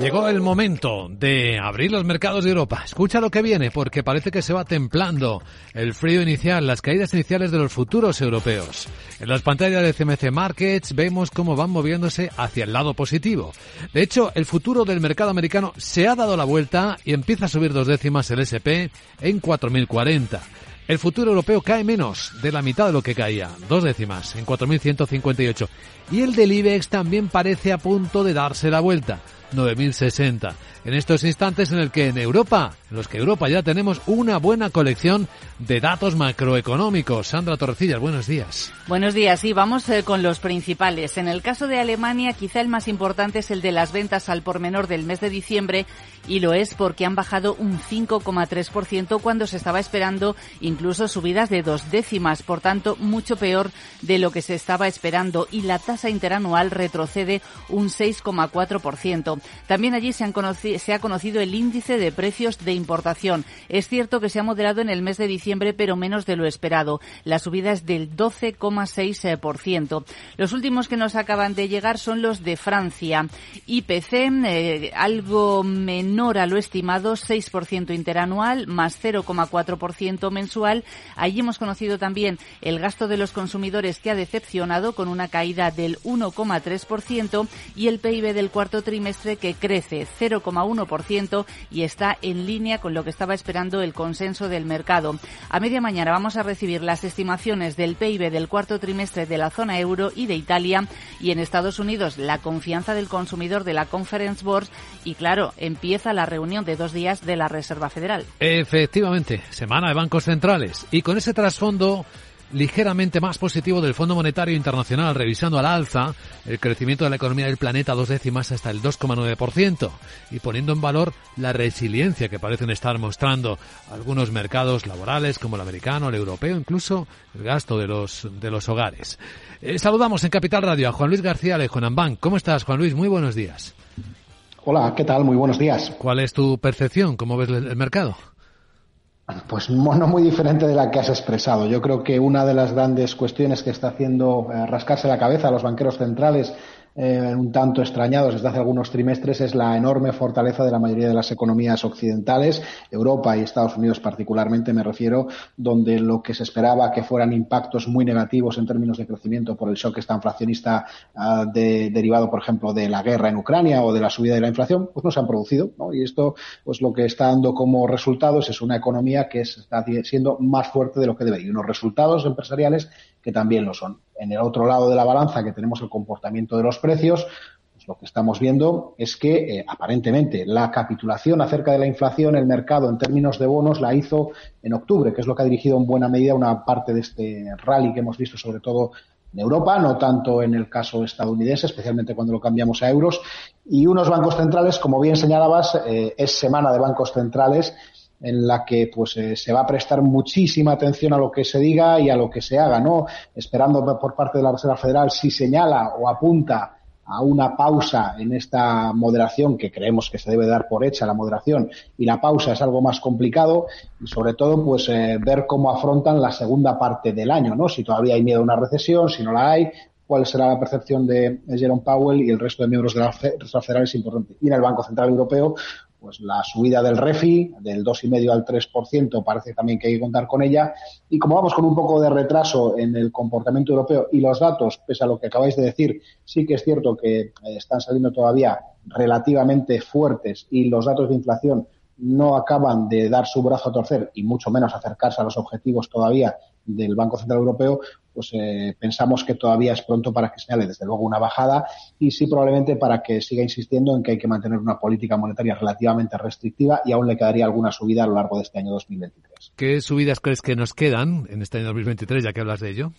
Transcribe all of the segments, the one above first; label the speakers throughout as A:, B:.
A: Llegó el momento de abrir los mercados de Europa. Escucha lo que viene porque parece que se va templando el frío inicial, las caídas iniciales de los futuros europeos. En las pantallas de CMC Markets vemos cómo van moviéndose hacia el lado positivo. De hecho, el futuro del mercado americano se ha dado la vuelta y empieza a subir dos décimas el SP en 4040. El futuro europeo cae menos de la mitad de lo que caía, dos décimas, en 4.158. Y el del IBEX también parece a punto de darse la vuelta. 9060. En estos instantes en el que en Europa, en los que Europa ya tenemos una buena colección de datos macroeconómicos. Sandra Torrecillas, buenos días.
B: Buenos días, sí, vamos eh, con los principales. En el caso de Alemania, quizá el más importante es el de las ventas al por menor del mes de diciembre y lo es porque han bajado un 5,3% cuando se estaba esperando incluso subidas de dos décimas, por tanto, mucho peor de lo que se estaba esperando y la tasa interanual retrocede un 6,4%. También allí se, han se ha conocido el índice de precios de importación. Es cierto que se ha moderado en el mes de diciembre, pero menos de lo esperado. La subida es del 12,6%. Los últimos que nos acaban de llegar son los de Francia. IPC, eh, algo menor a lo estimado, 6% interanual, más 0,4% mensual. Allí hemos conocido también el gasto de los consumidores que ha decepcionado con una caída del 1,3% y el PIB del cuarto trimestre que crece 0,1% y está en línea con lo que estaba esperando el consenso del mercado. A media mañana vamos a recibir las estimaciones del PIB del cuarto trimestre de la zona euro y de Italia y en Estados Unidos la confianza del consumidor de la Conference Board y claro, empieza la reunión de dos días de la Reserva Federal.
A: Efectivamente, semana de bancos centrales y con ese trasfondo ligeramente más positivo del Fondo Monetario Internacional, revisando al alza el crecimiento de la economía del planeta dos décimas hasta el 2,9% y poniendo en valor la resiliencia que parecen estar mostrando algunos mercados laborales como el americano, el europeo, incluso el gasto de los, de los hogares. Eh, saludamos en Capital Radio a Juan Luis García de Bank. ¿Cómo estás, Juan Luis? Muy buenos días.
C: Hola, ¿qué tal? Muy buenos días.
A: ¿Cuál es tu percepción? ¿Cómo ves el mercado?
C: Pues no muy diferente de la que has expresado. Yo creo que una de las grandes cuestiones que está haciendo eh, rascarse la cabeza a los banqueros centrales eh, un tanto extrañados desde hace algunos trimestres es la enorme fortaleza de la mayoría de las economías occidentales, Europa y Estados Unidos particularmente me refiero, donde lo que se esperaba que fueran impactos muy negativos en términos de crecimiento por el shock esta inflacionista uh, de, derivado, por ejemplo, de la guerra en Ucrania o de la subida de la inflación, pues no se han producido. ¿no? Y esto, pues lo que está dando como resultados es una economía que está siendo más fuerte de lo que debería. Y unos resultados empresariales que también lo son. En el otro lado de la balanza, que tenemos el comportamiento de los precios, pues lo que estamos viendo es que eh, aparentemente la capitulación acerca de la inflación, el mercado en términos de bonos la hizo en octubre, que es lo que ha dirigido en buena medida una parte de este rally que hemos visto sobre todo en Europa, no tanto en el caso estadounidense, especialmente cuando lo cambiamos a euros. Y unos bancos centrales, como bien señalabas, eh, es semana de bancos centrales en la que pues eh, se va a prestar muchísima atención a lo que se diga y a lo que se haga, ¿no? Esperando por parte de la Reserva Federal si señala o apunta a una pausa en esta moderación que creemos que se debe dar por hecha la moderación y la pausa es algo más complicado y sobre todo pues eh, ver cómo afrontan la segunda parte del año, ¿no? Si todavía hay miedo a una recesión, si no la hay, cuál será la percepción de Jerome Powell y el resto de miembros de la Reserva Federal es importante. Y en el Banco Central Europeo, pues la subida del REFI del 2,5 al 3% parece también que hay que contar con ella. Y como vamos con un poco de retraso en el comportamiento europeo y los datos, pese a lo que acabáis de decir, sí que es cierto que eh, están saliendo todavía relativamente fuertes y los datos de inflación no acaban de dar su brazo a torcer y mucho menos acercarse a los objetivos todavía del Banco Central Europeo, pues eh, pensamos que todavía es pronto para que señale desde luego una bajada y sí probablemente para que siga insistiendo en que hay que mantener una política monetaria relativamente restrictiva y aún le quedaría alguna subida a lo largo de este año 2023.
A: ¿Qué subidas crees que nos quedan en este año 2023 ya que hablas de ello?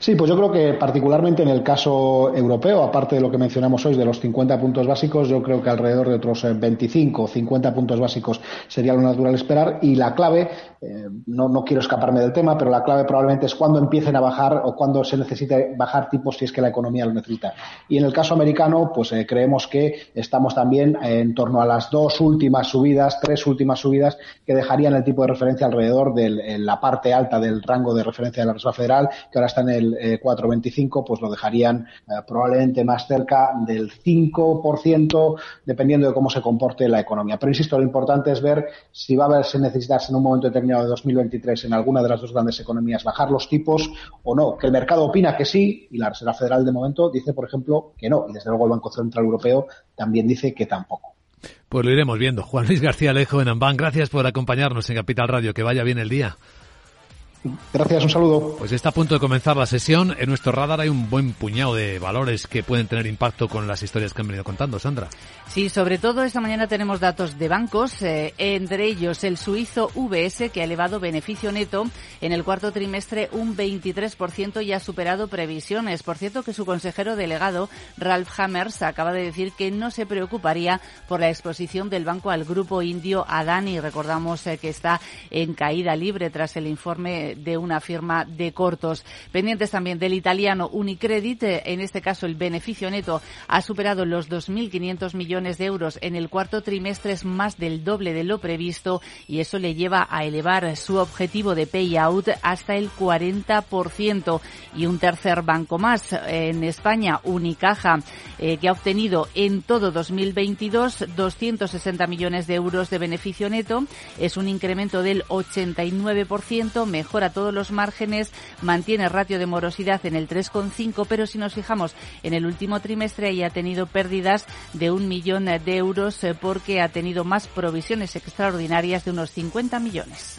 C: Sí, pues yo creo que particularmente en el caso europeo, aparte de lo que mencionamos hoy de los 50 puntos básicos, yo creo que alrededor de otros 25 o 50 puntos básicos sería lo natural esperar y la clave, eh, no, no quiero escaparme del tema, pero la clave probablemente es cuando empiecen a bajar o cuando se necesite bajar tipos si es que la economía lo necesita. Y en el caso americano, pues eh, creemos que estamos también en torno a las dos últimas subidas, tres últimas subidas que dejarían el tipo de referencia alrededor de la parte alta del rango de referencia de la Reserva Federal, que ahora está en el el 4,25, pues lo dejarían probablemente más cerca del 5%, dependiendo de cómo se comporte la economía. Pero insisto, lo importante es ver si va a haberse necesitarse en un momento determinado de 2023 en alguna de las dos grandes economías bajar los tipos o no. Que el mercado opina que sí y la Reserva Federal de momento dice, por ejemplo, que no. Y desde luego el Banco Central Europeo también dice que tampoco.
A: Pues lo iremos viendo. Juan Luis García Alejo en Amban, gracias por acompañarnos en Capital Radio. Que vaya bien el día.
C: Gracias, un saludo.
A: Pues está a punto de comenzar la sesión. En nuestro radar hay un buen puñado de valores que pueden tener impacto con las historias que han venido contando, Sandra.
B: Sí, sobre todo esta mañana tenemos datos de bancos, eh, entre ellos el suizo VS, que ha elevado beneficio neto en el cuarto trimestre un 23% y ha superado previsiones. Por cierto, que su consejero delegado, Ralph Hammers, acaba de decir que no se preocuparía por la exposición del banco al grupo indio Adani. Recordamos eh, que está en caída libre tras el informe de una firma de cortos. Pendientes también del italiano Unicredit, eh, en este caso el beneficio neto ha superado los 2.500 millones de euros en el cuarto trimestre, es más del doble de lo previsto y eso le lleva a elevar su objetivo de payout hasta el 40%. Y un tercer banco más en España, Unicaja, eh, que ha obtenido en todo 2022 260 millones de euros de beneficio neto. Es un incremento del 89%, mejor a todos los márgenes, mantiene ratio de morosidad en el 3,5, pero si nos fijamos en el último trimestre ahí ha tenido pérdidas de un millón de euros eh, porque ha tenido más provisiones extraordinarias de unos 50 millones.